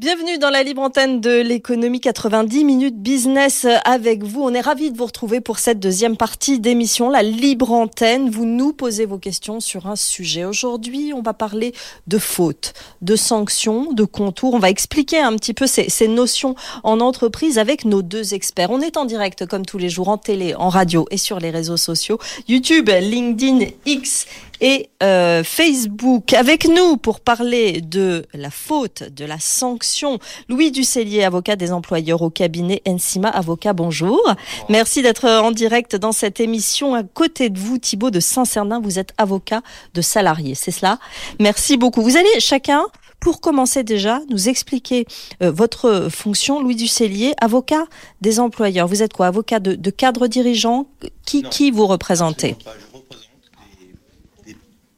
Bienvenue dans la libre antenne de l'économie 90 minutes business avec vous. On est ravis de vous retrouver pour cette deuxième partie d'émission, la libre antenne. Vous nous posez vos questions sur un sujet. Aujourd'hui, on va parler de fautes, de sanctions, de contours. On va expliquer un petit peu ces, ces notions en entreprise avec nos deux experts. On est en direct comme tous les jours en télé, en radio et sur les réseaux sociaux. YouTube, LinkedIn, X et euh, Facebook. Avec nous pour parler de la faute, de la sanction, Louis Ducellier, avocat des employeurs au cabinet Ensima Avocat. Bonjour. Merci d'être en direct dans cette émission. À côté de vous, Thibaut de Saint-Cernin, vous êtes avocat de salariés, c'est cela? Merci beaucoup. Vous allez chacun pour commencer déjà, nous expliquer euh, votre fonction, Louis Ducellier, avocat des employeurs. Vous êtes quoi? Avocat de, de cadre dirigeant? Qui, qui vous représentez?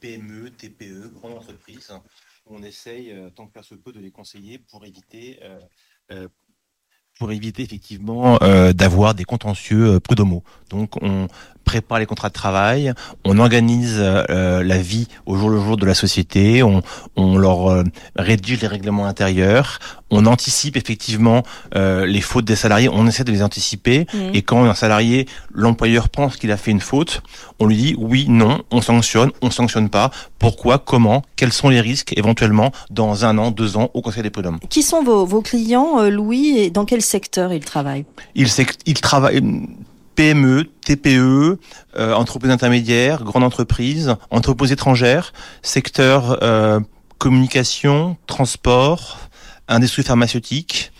PME, TPE, grandes entreprises. On essaye, euh, tant que faire se peut, de les conseiller pour éviter, euh, euh, pour éviter effectivement d'avoir des contentieux euh. Donc on prépare les contrats de travail, on organise la vie au jour le jour de la société, on, on leur rédige les règlements intérieurs, on anticipe effectivement euh, les fautes des salariés, on essaie de les anticiper. Mhm. Et quand un salarié, l'employeur pense qu'il a fait une faute, on lui dit oui, non, on sanctionne, on sanctionne pas. Pourquoi, comment, quels sont les risques éventuellement dans un an, deux ans au Conseil des prud'hommes? Qui sont vos, vos clients, euh, Louis, et dans quel secteur ils travaillent? Il, sait- il travaille PME, TPE, euh, entreprises intermédiaires, grandes entreprises, entreprises étrangères, secteur euh, communication, transport, industrie pharmaceutique.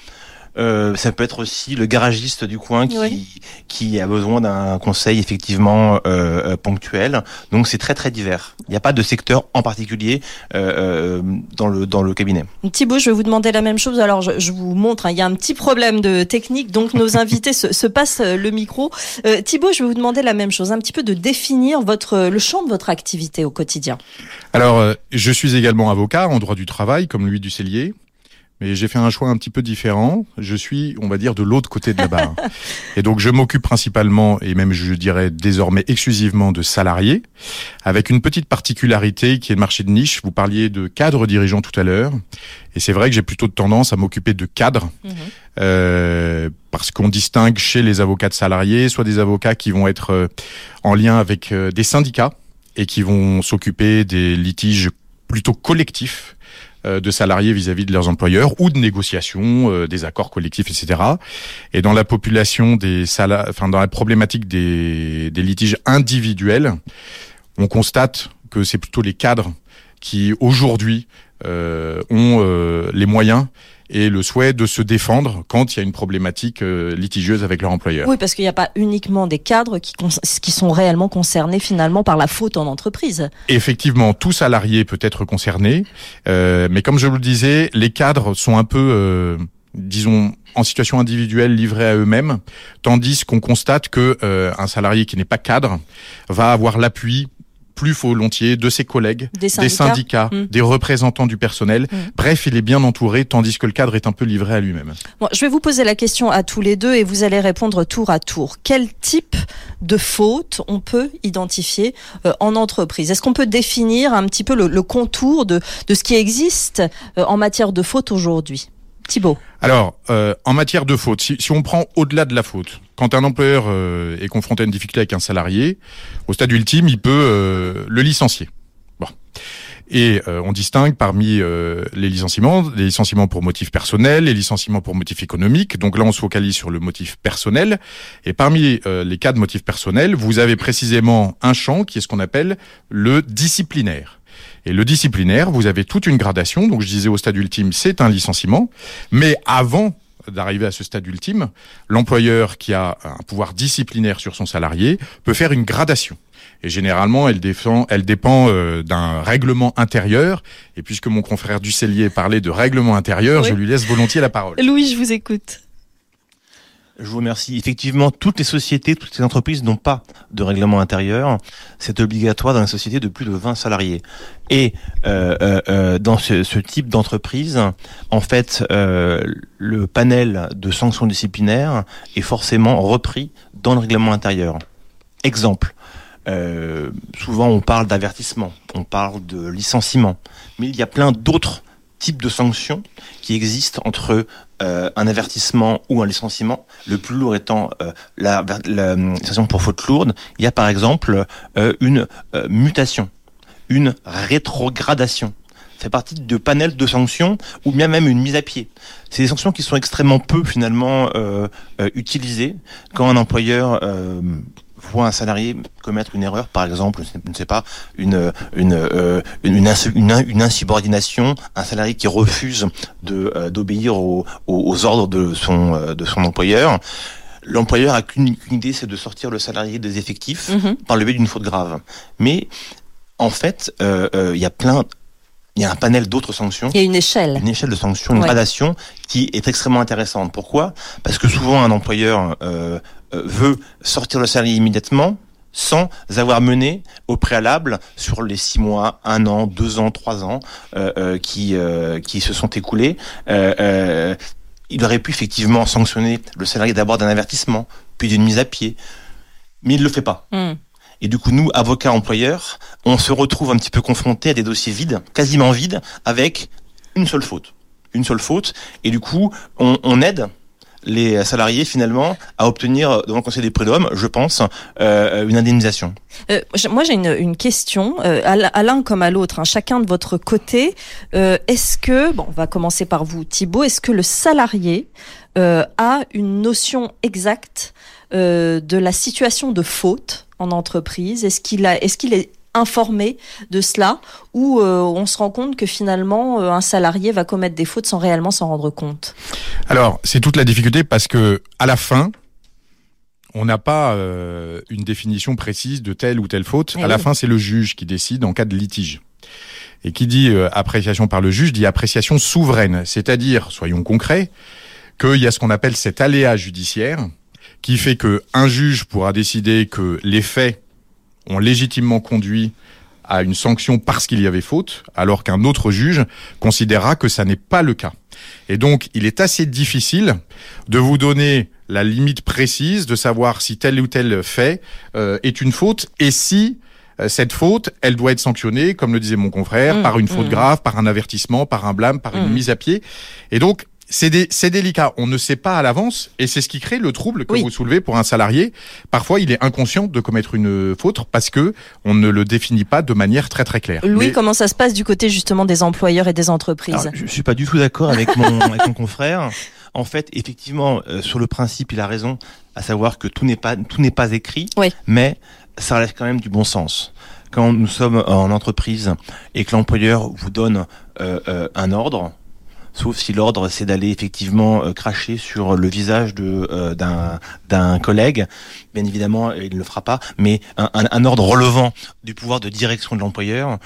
Euh, ça peut être aussi le garagiste du coin qui, Oui. qui a besoin d'un conseil effectivement euh, euh, ponctuel. Donc c'est très très divers. Il n'y a pas de secteur en particulier euh, dans le dans le cabinet. Thibaut, je vais vous demander la même chose. Alors, je, je vous montre, hein, il y a un petit problème de technique, donc nos invités se, se passent le micro. Euh, Thibaut, je vais vous demander la même chose, un petit peu de définir votre le champ de votre activité au quotidien. Alors, je suis également avocat en droit du travail, comme Louis Ducellier. Mais j'ai fait un choix un petit peu différent. Je suis, on va dire, de l'autre côté de la barre. et donc, je m'occupe principalement, et même je dirais désormais exclusivement, de salariés, avec une petite particularité qui est le marché de niche. Vous parliez de cadre dirigeant tout à l'heure. Et c'est vrai que j'ai plutôt tendance à m'occuper de cadres. Euh, parce qu'on distingue chez les avocats de salariés, soit des avocats qui vont être euh, en lien avec euh, des syndicats et qui vont s'occuper des litiges plutôt collectifs de salariés vis-à-vis de leurs employeurs ou de négociations, euh, des accords collectifs, etc. Et dans la population des sala enfin dans la problématique des, des litiges individuels, on constate que c'est plutôt les cadres qui aujourd'hui euh, ont euh, les moyens et le souhait de se défendre quand il y a une problématique euh, litigieuse avec leur employeur. Oui, parce qu'il n'y a pas uniquement des cadres qui, sont réellement concernés finalement par la faute en entreprise. Effectivement, tout salarié peut être concerné, euh, mais comme je vous le disais, les cadres sont un peu, euh, disons, en situation individuelle, livrés à eux-mêmes, tandis qu'on constate que euh, un salarié qui n'est pas cadre va avoir l'appui plus volontiers de ses collègues, Des syndicats. des syndicats, Mm. des représentants du personnel. Mm. Bref, il est bien entouré, tandis que le cadre est un peu livré à lui-même. Bon, je vais vous poser la question à tous les deux et vous allez répondre tour à tour. Quel type de faute on peut identifier euh, en entreprise? Est-ce qu'on peut définir un petit peu le, le contour de, de ce qui existe euh, en matière de faute aujourd'hui? Thibaut. Alors, euh, en matière de faute, si, on prend au-delà de la faute, quand un employeur euh, est confronté à une difficulté avec un salarié, au stade ultime, il peut euh, le licencier. Bon. Et on distingue parmi les licenciements, les licenciements pour motif personnel, les licenciements pour motif économique. Donc là, on se focalise sur le motif personnel. Et parmi les cas de motif personnel, vous avez précisément un champ qui est ce qu'on appelle le disciplinaire. Et le disciplinaire, vous avez toute une gradation. Donc je disais au stade ultime, c'est un licenciement. Mais avant d'arriver à ce stade ultime, l'employeur qui a un pouvoir disciplinaire sur son salarié peut faire une gradation. Et généralement, elle, défend, elle dépend euh, d'un règlement intérieur. Et puisque mon confrère Ducellier parlait de règlement intérieur, Oui. je lui laisse volontiers la parole. Louis, je vous écoute. Je vous remercie. Effectivement, toutes les sociétés, toutes les entreprises n'ont pas de règlement intérieur. C'est obligatoire dans une société de plus de 20 salariés. Et euh, euh, euh, dans ce, type d'entreprise, en fait, le panel de sanctions disciplinaires est forcément repris dans le règlement intérieur. Exemple. Souvent, on parle d'avertissement, on parle de licenciement, mais il y a plein d'autres types de sanctions qui existent entre euh, un avertissement ou un licenciement, le plus lourd étant euh, la, la, la, sanction pour faute lourde, il y a par exemple euh, une euh, mutation, une rétrogradation. Fait partie de panel de sanctions ou bien même une mise à pied. C'est des sanctions qui sont extrêmement peu finalement euh, utilisées quand un employeur voit un salarié commettre une erreur, par exemple, je ne sais pas, une une euh, une, une, une, insubordination, un salarié qui refuse euh, d'obéir aux, aux, ordres de son euh, de son employeur. L'employeur a qu'une idée, c'est de sortir le salarié des effectifs -hmm. par le biais d'une faute grave. Mais en fait, il y a plein il y a un panel d'autres sanctions. Il y a une échelle. Une échelle de sanctions, une ouais. gradation qui est extrêmement intéressante. Pourquoi? Parce que souvent un employeur euh, veut sortir le salarié immédiatement sans avoir mené au préalable sur les six mois, un an, deux ans, trois ans euh, euh, qui qui se sont écoulés. il aurait pu effectivement sanctionner le salarié d'abord d'un avertissement, puis d'une mise à pied, mais il ne le fait pas. Mm. Et du coup, nous, avocats employeurs, on se retrouve un petit peu confrontés à des dossiers vides, quasiment vides, avec une seule faute. Une seule faute. Et du coup, on, on aide les salariés finalement à obtenir devant le Conseil des prud'hommes, je pense, euh, une indemnisation. Euh, moi j'ai une, question, euh, à l'un comme à l'autre, hein, chacun de votre côté. Est-ce que, bon, on va commencer par vous Thibault, est-ce que le salarié a une notion exacte de la situation de faute en entreprise? Est-ce qu'il a, est-ce qu'il est informé de cela ou euh, on se rend compte que finalement euh, un salarié va commettre des fautes sans réellement s'en rendre compte Alors c'est toute la difficulté parce que à la fin on n'a pas euh, une définition précise de telle ou telle faute. Eh à la fin c'est le juge qui décide en cas de litige. Et qui dit euh, appréciation par le juge dit appréciation souveraine, c'est-à-dire soyons concrets qu'il y a ce qu'on appelle cet aléa judiciaire qui fait que un juge pourra décider que les faits ont légitimement conduit à une sanction parce qu'il y avait faute, alors qu'un autre juge considérera que ça n'est pas le cas. Et donc, il est assez difficile de vous donner la limite précise de savoir si tel ou tel fait euh, est une faute et si euh, cette faute, elle doit être sanctionnée, comme le disait mon confrère, Mmh, par une faute mmh. grave, par un avertissement, par un blâme, par une Mmh. mise à pied. Et donc, c'est dé- c'est délicat. On ne sait pas à l'avance, et c'est ce qui crée le trouble que Oui. vous soulevez pour un salarié. Parfois, il est inconscient de commettre une faute parce que on ne le définit pas de manière très très claire. Louis, Mais- comment ça se passe du côté justement des employeurs et des entreprises Alors, je, je suis pas du tout d'accord avec mon, avec mon confrère. En fait, effectivement, euh, sur le principe, il a raison, à savoir que tout n'est pas tout n'est pas écrit, Oui. mais ça relève quand même du bon sens. Quand nous sommes en entreprise et que l'employeur vous donne euh, euh, un ordre, sauf si l'ordre c'est d'aller effectivement euh, cracher sur le visage de euh, d'un d'un collègue, bien évidemment il ne le fera pas, mais un, un, un ordre relevant du pouvoir de direction de l'employeur.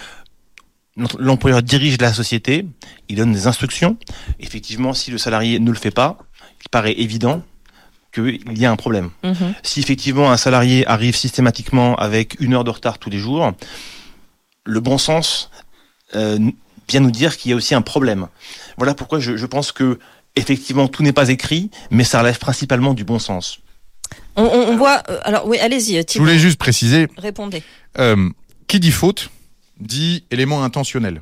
L'employeur dirige la société, il donne des instructions. Effectivement, si le salarié ne le fait pas, il paraît évident qu'il y a un problème. Mhm. Si effectivement un salarié arrive systématiquement avec une heure de retard tous les jours, le bon sens euh, vient nous dire qu'il y a aussi un problème. Voilà pourquoi je, je pense que effectivement tout n'est pas écrit, mais ça relève principalement du bon sens. on, on- on voit. euh, alors oui, allez-y, Je voulais juste préciser, répondez. euh, qui dit faute dit élément intentionnel.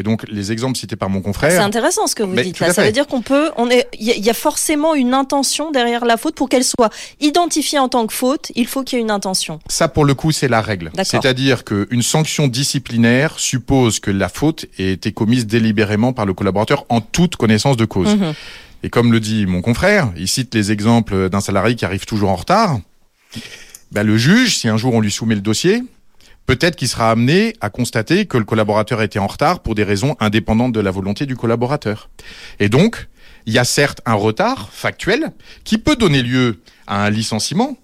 Et donc les exemples cités par mon C'est confrère, intéressant ce que vous Mais dites là. Ça veut dire qu'on peut, on est, il y, a- il y a forcément une intention derrière la faute pour qu'elle soit identifiée en tant que faute. Il faut qu'il y ait une intention. ça pour le coup c'est la règle. C'est-à-dire qu'une sanction disciplinaire suppose que la faute ait été commise délibérément par le collaborateur en toute connaissance de cause. Mhm. Et comme le dit mon confrère, il cite les exemples d'un salarié qui arrive toujours en retard. Ben, le juge, si un jour on lui soumet le dossier, peut-être qu'il sera amené à constater que le collaborateur était en retard pour des raisons indépendantes de la volonté du collaborateur. Et donc, il y a certes un retard factuel qui peut donner lieu à un licenciement,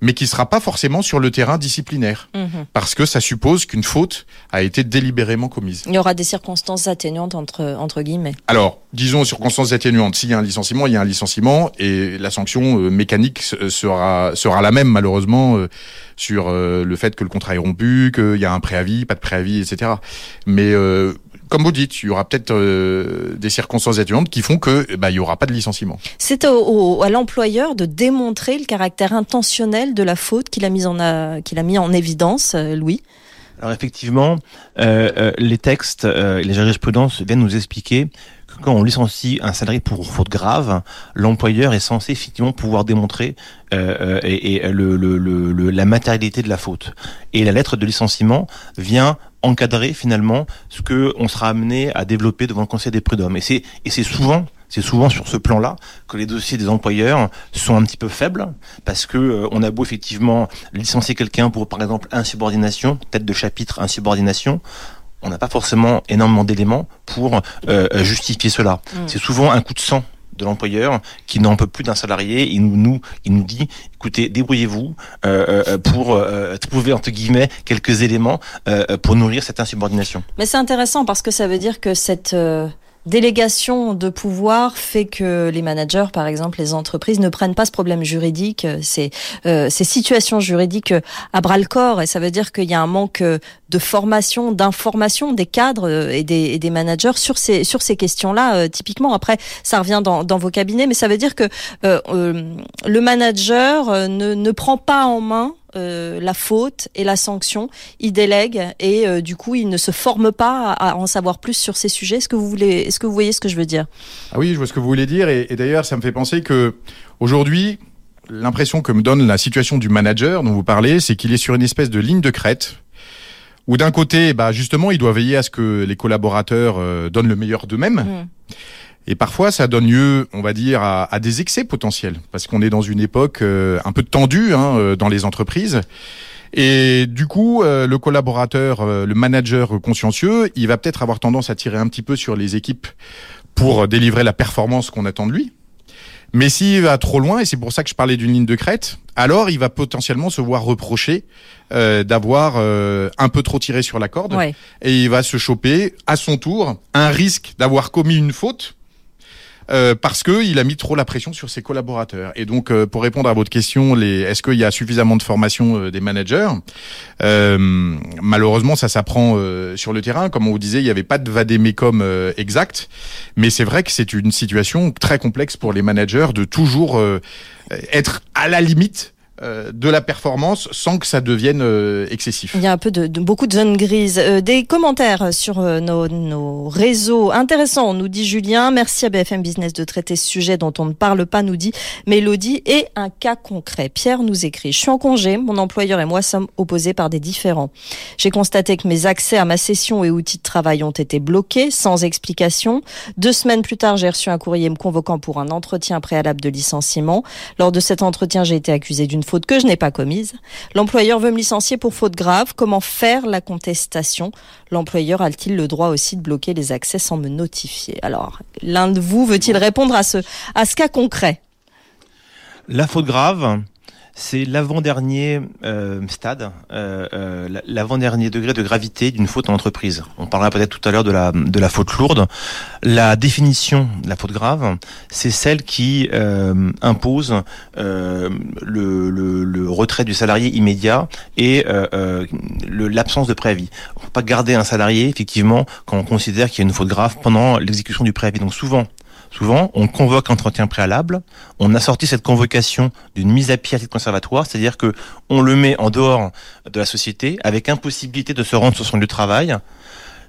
mais qui sera pas forcément sur le terrain disciplinaire, Mhm. parce que ça suppose qu'une faute a été délibérément commise. Il y aura des circonstances atténuantes entre, entre guillemets. Alors, disons circonstances atténuantes. S'il y a un licenciement, il y a un licenciement et la sanction euh, mécanique s- sera sera la même malheureusement euh, sur euh, le fait que le contrat est rompu, qu'il y a un préavis, pas de préavis, etc. Mais euh, comme vous dites, il y aura peut-être euh, des circonstances atténuantes qui font que bah, il y aura pas de licenciement. C'est au, au- à l'employeur de démontrer le caractère intentionnel de la faute qu'il a mis en, a- qu'il a mis en évidence, euh, Louis. Alors effectivement, euh, euh, les textes euh, et les jurisprudences viennent nous expliquer que quand on licencie un salarié pour faute grave, l'employeur est censé effectivement pouvoir démontrer euh, euh, et, le, le- le- la matérialité de la faute. Et la lettre de licenciement vient encadrer finalement ce que on sera amené à développer devant le Conseil des prud'hommes. Et c'est et c'est souvent c'est souvent sur ce plan-là que les dossiers des employeurs sont un petit peu faibles parce que euh, on a beau effectivement licencier quelqu'un pour par exemple insubordination, tête de chapitre insubordination, on n'a pas forcément énormément d'éléments pour euh, euh, justifier cela. Mm. C'est souvent un coup de sang de l'employeur qui n'en peut plus d'un salarié. Il nous, nous, il nous dit, écoutez, débrouillez-vous euh, euh, pour euh, trouver entre guillemets quelques éléments euh, pour nourrir cette insubordination. Mais c'est intéressant parce que ça veut dire que cette euh, délégation de pouvoir fait que les managers, par exemple, les entreprises, ne prennent pas ce problème juridique, euh, ces, euh, ces situations juridiques euh, à bras le corps. Et ça veut dire qu'il y a un manque euh, de formation, d'information des cadres et des, et des managers sur ces, sur ces questions-là. euh, typiquement, après, ça revient dans, dans vos cabinets, mais ça veut dire que euh, le manager ne, ne prend pas en main euh, la faute et la sanction, il délègue et euh, du coup il ne se forme pas à, à en savoir plus sur ces sujets. Est-ce que vous voulez, est-ce que vous voyez ce que je veux dire? Ah oui, je vois ce que vous voulez dire et, et d'ailleurs ça me fait penser que aujourd'hui l'impression que me donne la situation du manager dont vous parlez, c'est qu'il est sur une espèce de ligne de crête où d'un côté, bah justement, il doit veiller à ce que les collaborateurs euh, donnent le meilleur d'eux-mêmes. Mm. Et parfois, ça donne lieu, on va dire, à, à des excès potentiels, parce qu'on est dans une époque euh, un peu tendue hein, euh, dans les entreprises. Et du coup, euh, le collaborateur, euh, le manager consciencieux, il va peut-être avoir tendance à tirer un petit peu sur les équipes pour délivrer la performance qu'on attend de lui. Mais s'il va trop loin, et c'est pour ça que je parlais d'une ligne de crête, alors il va potentiellement se voir reprocher euh, d'avoir euh, un peu trop tiré sur la corde, Ouais. et il va se choper à son tour un risque d'avoir commis une faute euh, parce que il a mis trop la pression sur ses collaborateurs. Et donc, euh, pour répondre à votre question, les, est-ce qu'il y a suffisamment de formation euh, des managers? Euh, Malheureusement, ça s'apprend euh, sur le terrain. Comme on vous disait, il n'y avait pas de vadémécum exact, mais c'est vrai que c'est une situation très complexe pour les managers de toujours être à la limite euh, de la performance sans que ça devienne euh, excessif. Il y a un peu de, de- beaucoup de zones grises. Euh, des commentaires sur nos, nos réseaux intéressants, nous dit Julien. Merci à BFM Business de traiter ce sujet dont on ne parle pas, nous dit Mélodie. Et un cas concret. Pierre nous écrit Je suis en congé, mon employeur et moi sommes opposés par des différends. J'ai constaté que mes accès à ma session et outils de travail ont été bloqués sans explication. Deux semaines plus tard, j'ai reçu un courrier me convoquant pour un entretien préalable de licenciement. Lors de cet entretien, j'ai été accusé d'une faute que je n'ai pas commise. L'employeur veut me licencier pour faute grave. Comment faire la contestation? L'employeur a-t-il le droit aussi de bloquer les accès sans me notifier? Alors, l'un de vous veut-il répondre à ce, cas concret? La faute grave, c'est l'avant-dernier euh, stade, euh, euh, la- l'avant-dernier degré de gravité d'une faute en entreprise. On parlera peut-être tout à l'heure de la, de la faute lourde. La définition de la faute grave, c'est celle qui euh, impose euh, le, le, le retrait du salarié immédiat et euh, l'absence de préavis. On ne peut pas garder un salarié, effectivement, quand on considère qu'il y a une faute grave pendant l'exécution du préavis. Donc souvent, Souvent, on convoque un entretien préalable, on assortit cette convocation d'une mise à pied à titre conservatoire, c'est-à-dire que on le met en dehors de la société avec impossibilité de se rendre sur son lieu de travail.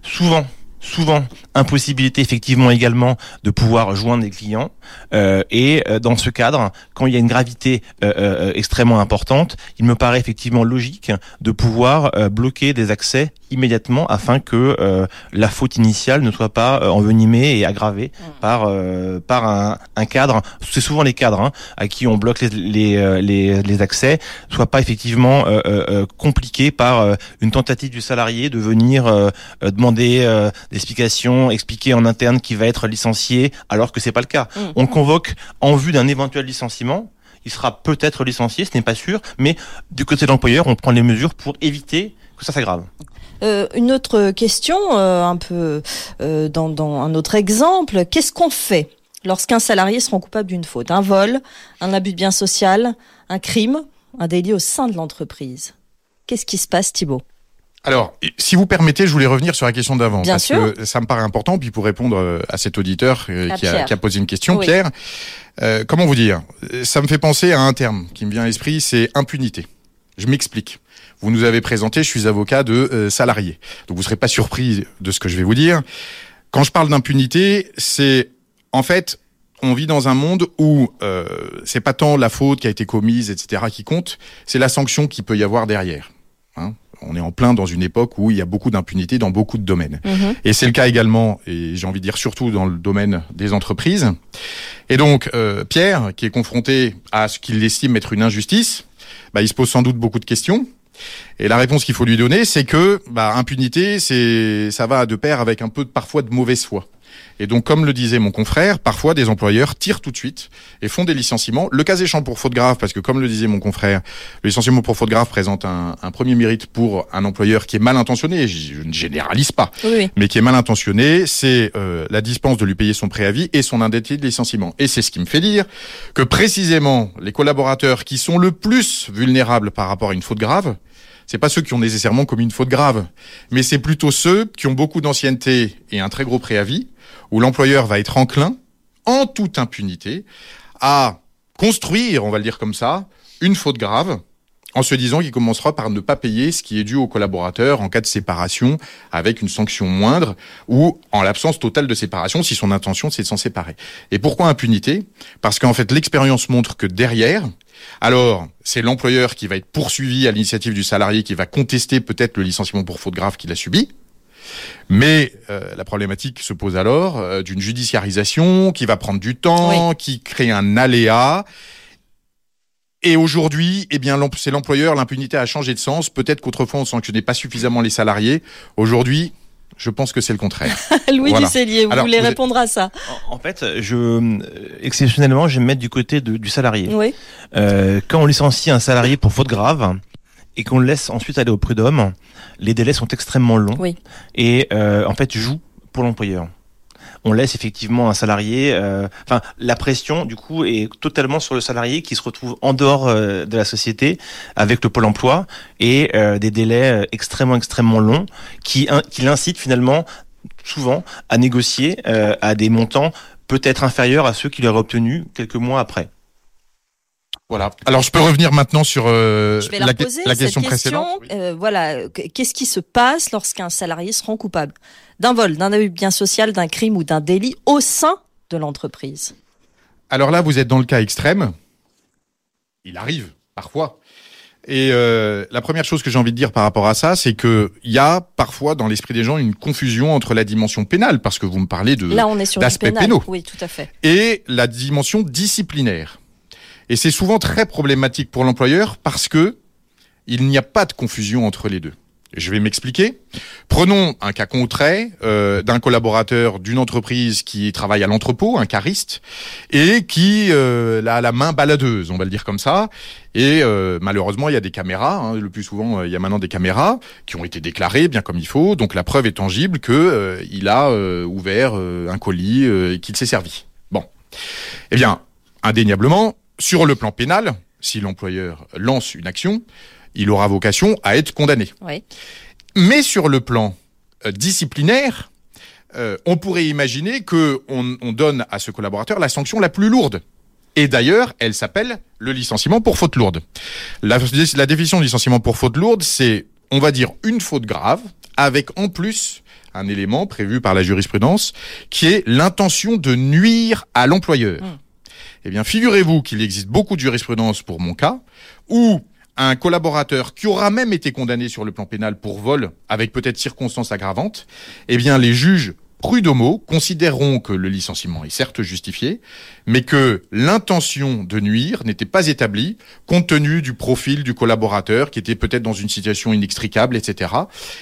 Souvent, souvent, impossibilité effectivement également de pouvoir joindre des clients. Euh, et euh, dans ce cadre, quand il y a une gravité euh, extrêmement importante, il me paraît effectivement logique de pouvoir bloquer des accès immédiatement afin que euh, la faute initiale ne soit pas euh, envenimée et aggravée par euh, par un, un cadre. C'est souvent les cadres hein, à qui on bloque les les, euh, les, les accès, soit pas effectivement euh, euh, compliqué par euh, une tentative du salarié de venir euh, euh, demander euh, des explications, expliquer en interne qui va être licencié, alors que c'est pas le cas. Mm. On le convoque en vue d'un éventuel licenciement. il sera peut-être licencié, ce n'est pas sûr, mais du côté de l'employeur, on prend les mesures pour éviter que ça s'aggrave. Euh, une autre question, euh, un peu euh, dans, dans un autre exemple, qu'est-ce qu'on fait lorsqu'un salarié se rend coupable d'une faute? Un vol, un abus de bien social, un crime, un délit au sein de l'entreprise Qu'est-ce qui se passe, Thibault? Alors, si vous permettez, je voulais revenir sur la question d'avant. Bien parce sûr. que ça me paraît important, puis pour répondre à cet auditeur À qui, a, Pierre. qui a posé une question, Oui. Pierre, euh, comment vous dire? Ça me fait penser à un terme qui me vient à l'esprit, c'est impunité. Je m'explique. Vous nous avez présenté, je suis avocat de euh, salariés. Donc vous serez pas surpris de ce que je vais vous dire. Quand je parle d'impunité, c'est en fait, on vit dans un monde où euh, c'est pas tant la faute qui a été commise, etc., qui compte, c'est la sanction qui peut y avoir derrière. Hein on est en plein dans une époque où il y a beaucoup d'impunité dans beaucoup de domaines. Mhm. Et c'est le cas également, et j'ai envie de dire surtout dans le domaine des entreprises. Et donc, euh, Pierre, qui est confronté à ce qu'il estime être une injustice, bah, il se pose sans doute beaucoup de questions. Et la réponse qu'il faut lui donner, c'est que bah, impunité, c'est ça va de pair avec un peu de, parfois de mauvaise foi. Et donc, comme le disait mon confrère, parfois des employeurs tirent tout de suite et font des licenciements. Le cas échéant pour faute grave, parce que comme le disait mon confrère, le licenciement pour faute grave présente un, un premier mérite pour un employeur qui est mal intentionné. Je, je ne généralise pas, oui. mais qui est mal intentionné, c'est euh, la dispense de lui payer son préavis et son indemnité de licenciement. Et c'est ce qui me fait dire que précisément les collaborateurs qui sont le plus vulnérables par rapport à une faute grave, c'est pas ceux qui ont nécessairement commis une faute grave, mais c'est plutôt ceux qui ont beaucoup d'ancienneté et un très gros préavis, où l'employeur va être enclin, en toute impunité, à construire, on va le dire comme ça, une faute grave, en se disant qu'il commencera par ne pas payer ce qui est dû au collaborateur en cas de séparation avec une sanction moindre ou en l'absence totale de séparation si son intention c'est de s'en séparer. Et pourquoi impunité? Parce qu'en fait l'expérience montre que derrière, alors c'est l'employeur qui va être poursuivi à l'initiative du salarié qui va contester peut-être le licenciement pour faute grave qu'il a subi. Mais euh, la problématique se pose alors euh, d'une judiciarisation qui va prendre du temps, qui crée un aléa. Et aujourd'hui, eh bien, c'est l'employeur, l'impunité a changé de sens. Peut-être qu'autrefois on sanctionnait pas suffisamment les salariés. Aujourd'hui, je pense que c'est le contraire. Louis Voilà. Ducellier, vous Alors, voulez vous êtes- répondre à ça En, en fait, je euh, exceptionnellement, je vais me mettre du côté de- du salarié. Oui. Euh, quand on licencie un salarié pour faute grave et qu'on le laisse ensuite aller au prud'homme, les délais sont extrêmement longs Oui. et euh, en fait joue pour l'employeur. On laisse effectivement un salarié, euh, enfin la pression du coup est totalement sur le salarié qui se retrouve en dehors euh, de la société avec le pôle emploi et euh, des délais extrêmement extrêmement longs qui, in- qui l'incitent finalement souvent à négocier euh, à des montants peut-être inférieurs à ceux qu'il aurait obtenus quelques mois après. Voilà. Alors je peux revenir maintenant sur euh, Je vais la, la, poser, la cette question question. précédente. Euh, voilà, qu'est-ce qui se passe lorsqu'un salarié se rend coupable? D'un vol, d'un abus bien social, d'un crime ou d'un délit au sein de l'entreprise Alors là, vous êtes dans le cas extrême. Il arrive parfois. Et euh, la première chose que j'ai envie de dire par rapport à ça, c'est que il y a parfois dans l'esprit des gens une confusion entre la dimension pénale, parce que vous me parlez de Là, on est sur du d'aspects pénal. pénaux. Oui, tout à fait. et la dimension disciplinaire. Et c'est souvent très problématique pour l'employeur parce que il n'y a pas de confusion entre les deux. Je vais m'expliquer. Prenons un cas concret euh, d'un collaborateur d'une entreprise qui travaille à l'entrepôt, un cariste, et qui euh, a la main baladeuse, on va le dire comme ça. Et euh, malheureusement, il y a des caméras. hein, le plus souvent, euh, il y a maintenant des caméras qui ont été déclarées bien comme il faut. Donc la preuve est tangible que euh, il a euh, ouvert un colis et qu'il s'est servi. Bon, eh bien, indéniablement, sur le plan pénal, si l'employeur lance une action, il aura vocation à être condamné. Oui. Mais sur le plan euh, disciplinaire, euh, on pourrait imaginer que on, on donne à ce collaborateur la sanction la plus lourde. Et d'ailleurs, elle s'appelle le licenciement pour faute lourde. La, la définition de licenciement pour faute lourde, c'est, on va dire, une faute grave, avec en plus un élément prévu par la jurisprudence, qui est l'intention de nuire à l'employeur. Mm. Eh bien, figurez-vous qu'il existe beaucoup de jurisprudence pour mon cas, où un collaborateur qui aura même été condamné sur le plan pénal pour vol, avec peut-être circonstances aggravantes, eh bien, les juges prud'homo considéreront que le licenciement est certes justifié, mais que l'intention de nuire n'était pas établie compte tenu du profil du collaborateur qui était peut-être dans une situation inextricable, etc.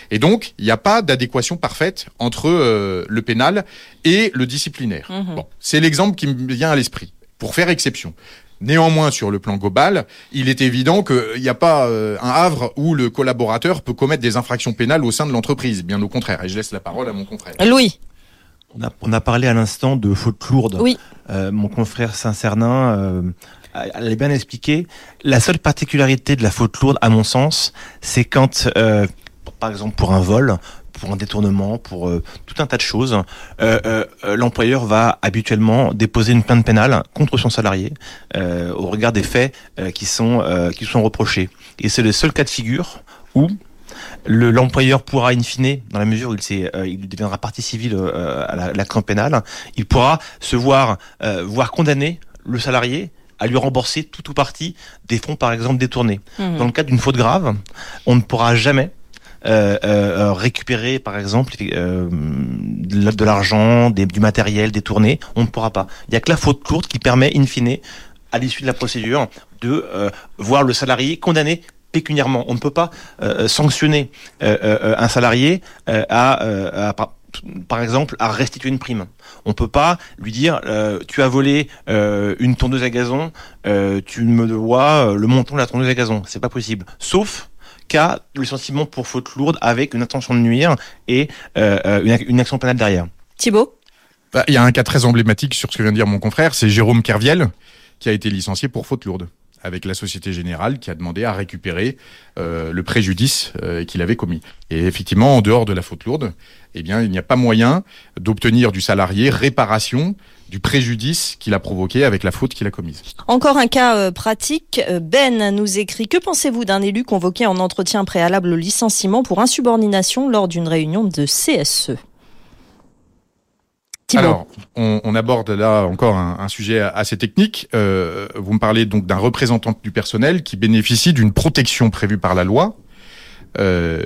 Et donc, il n'y a pas d'adéquation parfaite entre euh, le pénal et le disciplinaire. Bon, c'est l'exemple qui me vient à l'esprit pour faire exception. Néanmoins, sur le plan global, il est évident qu'il n'y a pas euh, un havre où le collaborateur peut commettre des infractions pénales au sein de l'entreprise. Bien au contraire. Et je laisse la parole à mon confrère. Louis. On a, on a parlé à l'instant de faute lourde. Oui. Euh, mon confrère Saint-Cernin euh, l'a bien expliqué. La seule particularité de la faute lourde, à mon sens, c'est quand, euh, par exemple, pour un vol, pour un détournement, pour euh, tout un tas de choses, euh, euh, l'employeur va habituellement déposer une plainte pénale contre son salarié au regard des faits qui sont qui sont reprochés. Et c'est le seul cas de figure où le- l'employeur pourra, in fine, dans la mesure où il, euh, deviendra partie civile euh, à la- l'action pénale, il pourra se voir, euh, voir condamner le salarié à lui rembourser tout ou partie des fonds, par exemple, détournés. Mhm. Dans le cas d'une faute grave, on ne pourra jamais récupérer, par exemple, euh, de l'argent, des- du matériel détourné. On ne pourra pas. Il n'y a que la faute lourde qui permet, in fine, à l'issue de la procédure, de euh, voir le salarié condamné pécuniairement. On ne peut pas euh, sanctionner euh, euh, un salarié euh, à, euh, par, exemple à restituer une prime. On peut pas lui dire euh, tu as volé euh, une tondeuse à gazon, euh, tu me dois euh, le montant de la tondeuse à gazon. C'est pas possible. Sauf cas de licenciement pour faute lourde avec une intention de nuire et euh, euh, une, ac- une action pénale derrière. Thibaut. Bah, Il y a un cas très emblématique sur ce que vient de dire mon confrère, c'est Jérôme Kerviel, qui a été licencié pour faute lourde, avec la Société Générale qui a demandé à récupérer euh, le préjudice euh, qu'il avait commis. Et effectivement, en dehors de la faute lourde, eh bien, il n'y a pas moyen d'obtenir du salarié réparation du préjudice qu'il a provoqué avec la faute qu'il a commise. Encore un cas euh, pratique. Euh, Ben nous écrit Que pensez-vous d'un élu convoqué en entretien préalable au licenciement pour insubordination lors d'une réunion de CSE Thibaut. Alors, on, on aborde là encore un, un sujet assez technique. Euh, vous me parlez donc d'un représentant du personnel qui bénéficie d'une protection prévue par la loi. Euh,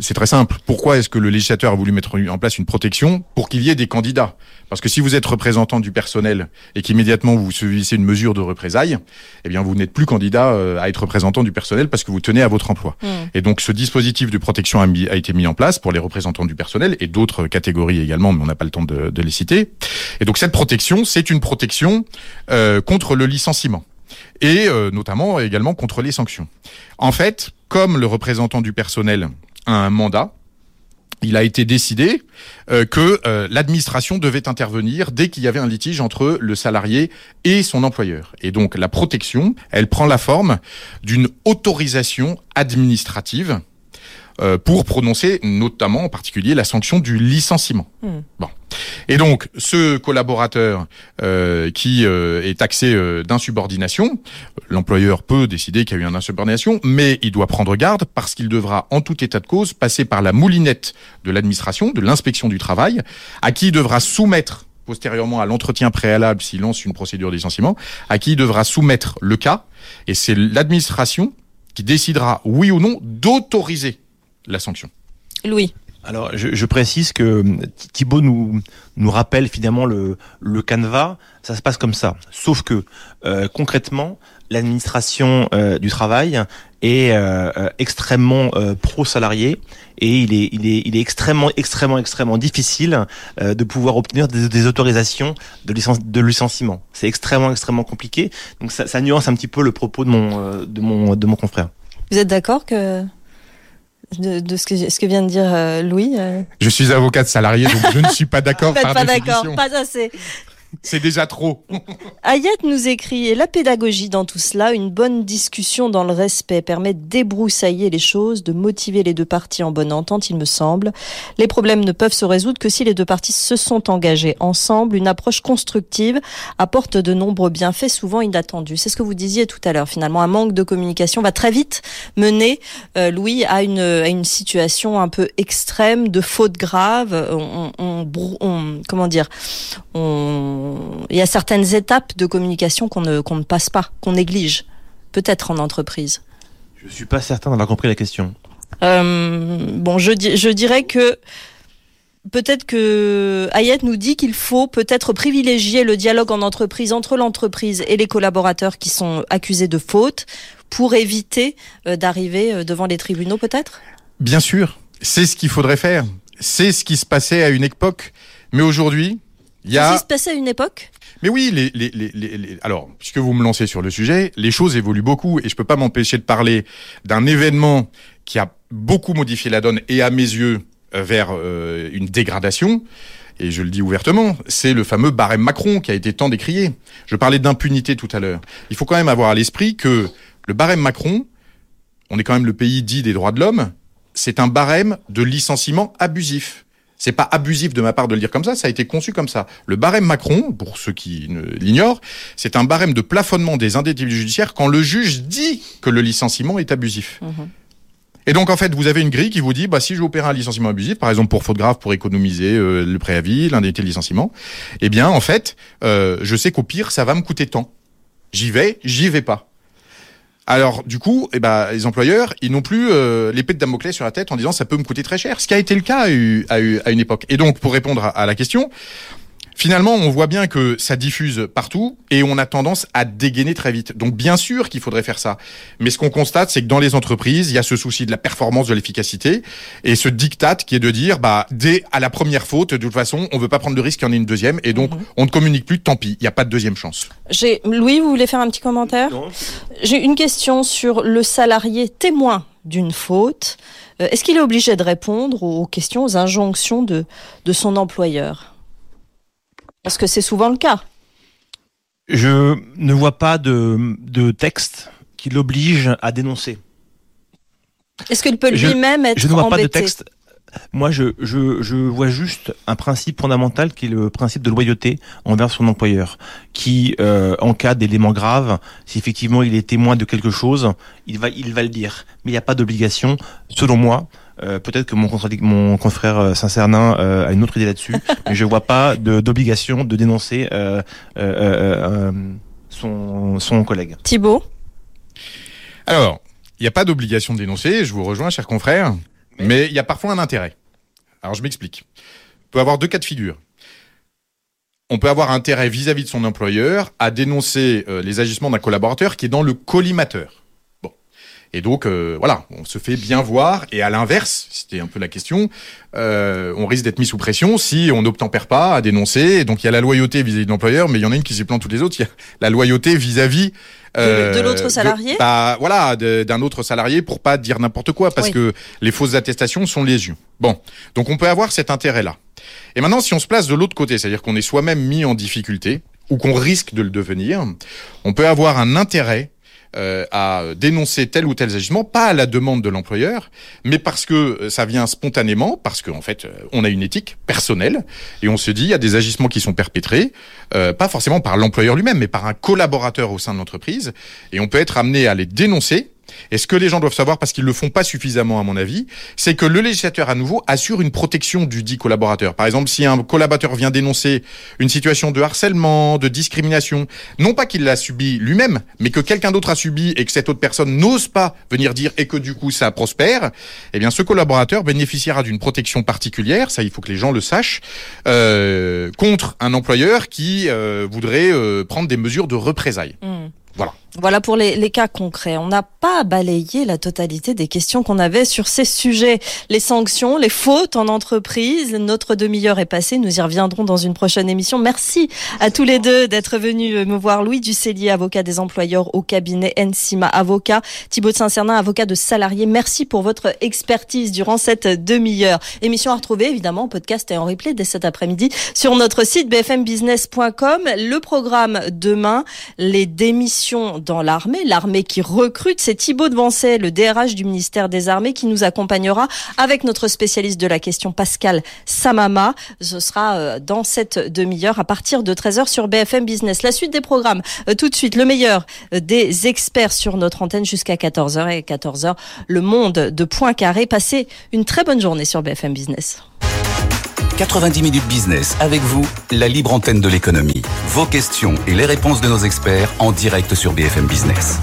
c'est très simple. Pourquoi est-ce que le législateur a voulu mettre en place une protection pour qu'il y ait des candidats? Parce que si vous êtes représentant du personnel et qu'immédiatement vous subissez une mesure de représailles, eh bien vous n'êtes plus candidat euh, à être représentant du personnel parce que vous tenez à votre emploi. Hmm. Et donc ce dispositif de protection a, mis- a été mis en place pour les représentants du personnel et d'autres catégories également, mais on n'a pas le temps de, de les citer. Et donc cette protection, c'est une protection euh, contre le licenciement et euh, notamment également contre les sanctions. En fait, comme le représentant du personnel a un mandat, il a été décidé euh, que euh, l'administration devait intervenir dès qu'il y avait un litige entre le salarié et son employeur. Et donc la protection, elle prend la forme d'une autorisation administrative euh, pour prononcer notamment en particulier la sanction du licenciement. Hmm. Bon. Et donc ce collaborateur euh, qui euh, est taxé euh, d'insubordination, l'employeur peut décider qu'il y a eu une insubordination, mais il doit prendre garde parce qu'il devra en tout état de cause passer par la moulinette de l'administration, de l'inspection du travail, à qui il devra soumettre postérieurement à l'entretien préalable s'il lance une procédure de licenciement, à qui il devra soumettre le cas, et c'est l'administration qui décidera oui ou non d'autoriser la sanction. Louis. Alors, je, je précise que euh, Thibaut nous nous rappelle finalement le le canevas. Ça se passe comme ça. Sauf que euh, concrètement, l'administration euh, du travail est euh, extrêmement euh, pro salarié et il est il est il est extrêmement extrêmement extrêmement difficile euh, de pouvoir obtenir des, des autorisations de licence de licenciement. C'est extrêmement extrêmement compliqué. Donc ça, ça nuance un petit peu le propos de mon euh, de mon de mon confrère. Vous êtes d'accord que de, de ce, que, ce que vient de dire euh, Louis euh, Je suis avocat de salarié, donc je ne suis pas d'accord par pas d'accord, pas assez. C'est déjà trop. Ayette nous écrit et la pédagogie dans tout cela, une bonne discussion dans le respect permet de débroussailler les choses, de motiver les deux parties en bonne entente, il me semble. Les problèmes ne peuvent se résoudre que si les deux parties se sont engagées ensemble. Une approche constructive apporte de nombreux bienfaits, souvent inattendus. C'est ce que vous disiez tout à l'heure. Finalement, un manque de communication va très vite mener, euh, Louis, à une, à une situation un peu extrême de faute grave. On, on, on- comment dire on- il y a certaines étapes de communication qu'on ne, qu'on ne passe pas, qu'on néglige, peut-être en entreprise. Je suis pas certain d'avoir compris la question. Euh, bon, je, di- je dirais que peut-être que Hayat nous dit qu'il faut peut-être privilégier le dialogue en entreprise entre l'entreprise et les collaborateurs qui sont accusés de faute pour éviter euh, d'arriver euh, devant les tribunaux, peut-être? Bien sûr, c'est ce qu'il faudrait faire. C'est ce qui se passait à une époque. Mais aujourd'hui, il a... se passait à une époque Mais oui, les, les, les, les, alors, puisque vous me lancez sur le sujet, les choses évoluent beaucoup et je peux pas m'empêcher de parler d'un événement qui a beaucoup modifié la donne et à mes yeux vers euh, une dégradation. Et je le dis ouvertement, c'est le fameux barème Macron qui a été tant décrié. Je parlais d'impunité tout à l'heure. Il faut quand même avoir à l'esprit que le barème Macron, on est quand même le pays dit des droits de l'homme, c'est un barème de licenciement abusif. C'est pas abusif de ma part de le dire comme ça, ça a été conçu comme ça. Le barème Macron, pour ceux qui ne l'ignorent, c'est un barème de plafonnement des indemnités judiciaires quand le juge dit que le licenciement est abusif. Mmh. Et donc en fait, vous avez une grille qui vous dit, bah si je opère un licenciement abusif, par exemple pour faute grave, pour économiser euh, le préavis, l'indemnité de licenciement, eh bien en fait, euh, je sais qu'au pire, ça va me coûter tant. J'y vais, j'y vais pas. Alors du coup, eh ben, les employeurs, ils n'ont plus euh, l'épée de Damoclès sur la tête en disant ça peut me coûter très cher, ce qui a été le cas à, à une époque. Et donc pour répondre à la question, Finalement, on voit bien que ça diffuse partout et on a tendance à dégainer très vite. Donc bien sûr qu'il faudrait faire ça. Mais ce qu'on constate, c'est que dans les entreprises, il y a ce souci de la performance, de l'efficacité et ce diktat qui est de dire, bah, dès à la première faute, de toute façon, on veut pas prendre de risque qu'il y en ait une deuxième et donc mhm. on ne communique plus, tant pis, il n'y a pas de deuxième chance. J'ai Louis, vous voulez faire un petit commentaire J'ai une question sur le salarié témoin d'une faute. Euh, est-ce qu'il est obligé de répondre aux questions, aux injonctions de, de son employeur? Parce que c'est souvent le cas. Je ne vois pas de, texte qui l'oblige à dénoncer. Est-ce qu'il peut lui-même être Je ne vois pas de texte. Moi, je, je, vois juste un principe fondamental qui est le principe de loyauté envers son employeur, qui, euh, en cas d'élément grave, si effectivement il est témoin de quelque chose, il va, il va le dire. Mais il n'y a pas d'obligation, selon moi, euh, peut-être que mon, mon confrère euh, Saint-Cernin euh, a une autre idée là-dessus, mais je vois pas d'obligation de, dénoncer son, son collègue. Thibault Alors, il n'y a pas d'obligation de dénoncer, je vous rejoins, cher confrère, mais il y a parfois un intérêt. Alors, je m'explique. On peut avoir deux cas de figure. On peut avoir intérêt vis-à-vis -vis de son employeur à dénoncer les agissements d'un collaborateur qui est dans le collimateur. Et donc euh, voilà, on se fait bien voir. Et à l'inverse, c'était un peu la question, euh, on risque d'être mis sous pression si on n'obtempère pas à dénoncer. Et donc il y a la loyauté vis-à-vis de l'employeur, mais il y en a une qui s'y plante toutes les autres. Il y a la loyauté vis-à-vis de l'autre euh, salarié bah, Voilà, d'un autre salarié pour pas dire n'importe quoi, parce que les fausses attestations sont yeux. Bon, donc on peut avoir cet intérêt-là. Et maintenant, si on se place de l'autre côté, c'est-à-dire qu'on est soi-même mis en difficulté, ou qu'on risque de le devenir, on peut avoir un intérêt euh, à dénoncer tel ou tel agissement, pas à la demande de l'employeur, mais parce que euh, ça vient spontanément, parce qu'en en fait, euh, on a une éthique personnelle et on se dit il y a des agissements qui sont perpétrés, pas forcément par l'employeur lui-même, mais par un collaborateur au sein de l'entreprise, et on peut être amené à les dénoncer et ce que les gens doivent savoir, parce qu'ils le font pas suffisamment à mon avis, c'est que le législateur à nouveau assure une protection du dit collaborateur. Par exemple, si un collaborateur vient dénoncer une situation de harcèlement, de discrimination, non pas qu'il l'a subi lui-même, mais que quelqu'un d'autre a subi et que cette autre personne n'ose pas venir dire et que du coup ça prospère, eh bien ce collaborateur bénéficiera d'une protection particulière, ça il faut que les gens le sachent, euh, contre un employeur qui euh, voudrait euh, prendre des mesures de représailles. Mmh. Voilà. Pour les, les, cas concrets. On n'a pas balayé la totalité des questions qu'on avait sur ces sujets. Les sanctions, les fautes en entreprise. Notre demi-heure est passée. Nous y reviendrons dans une prochaine émission. Merci à tous les deux d'être venus me voir. Louis Ducellier, avocat des employeurs au cabinet Ensima Avocat. Thibaut de Saint-Cernin, avocat de salariés. Merci pour votre expertise durant cette demi-heure. Émission à retrouver évidemment en podcast et en replay dès cet après-midi sur notre site bfmbusiness.com. Le programme demain, les démissions dans l'armée, l'armée qui recrute. C'est Thibaut de Vancey, le DRH du ministère des Armées, qui nous accompagnera avec notre spécialiste de la question, Pascal Samama. Ce sera euh, dans cette demi-heure à partir de 13h sur BFM Business. La suite des programmes, euh, tout de suite, le meilleur euh, des experts sur notre antenne jusqu'à 14h et 14h, le monde de Poincaré. Passez une très bonne journée sur BFM Business. 90 minutes business avec vous, la libre antenne de l'économie. Vos questions et les réponses de nos experts en direct sur BFM Business.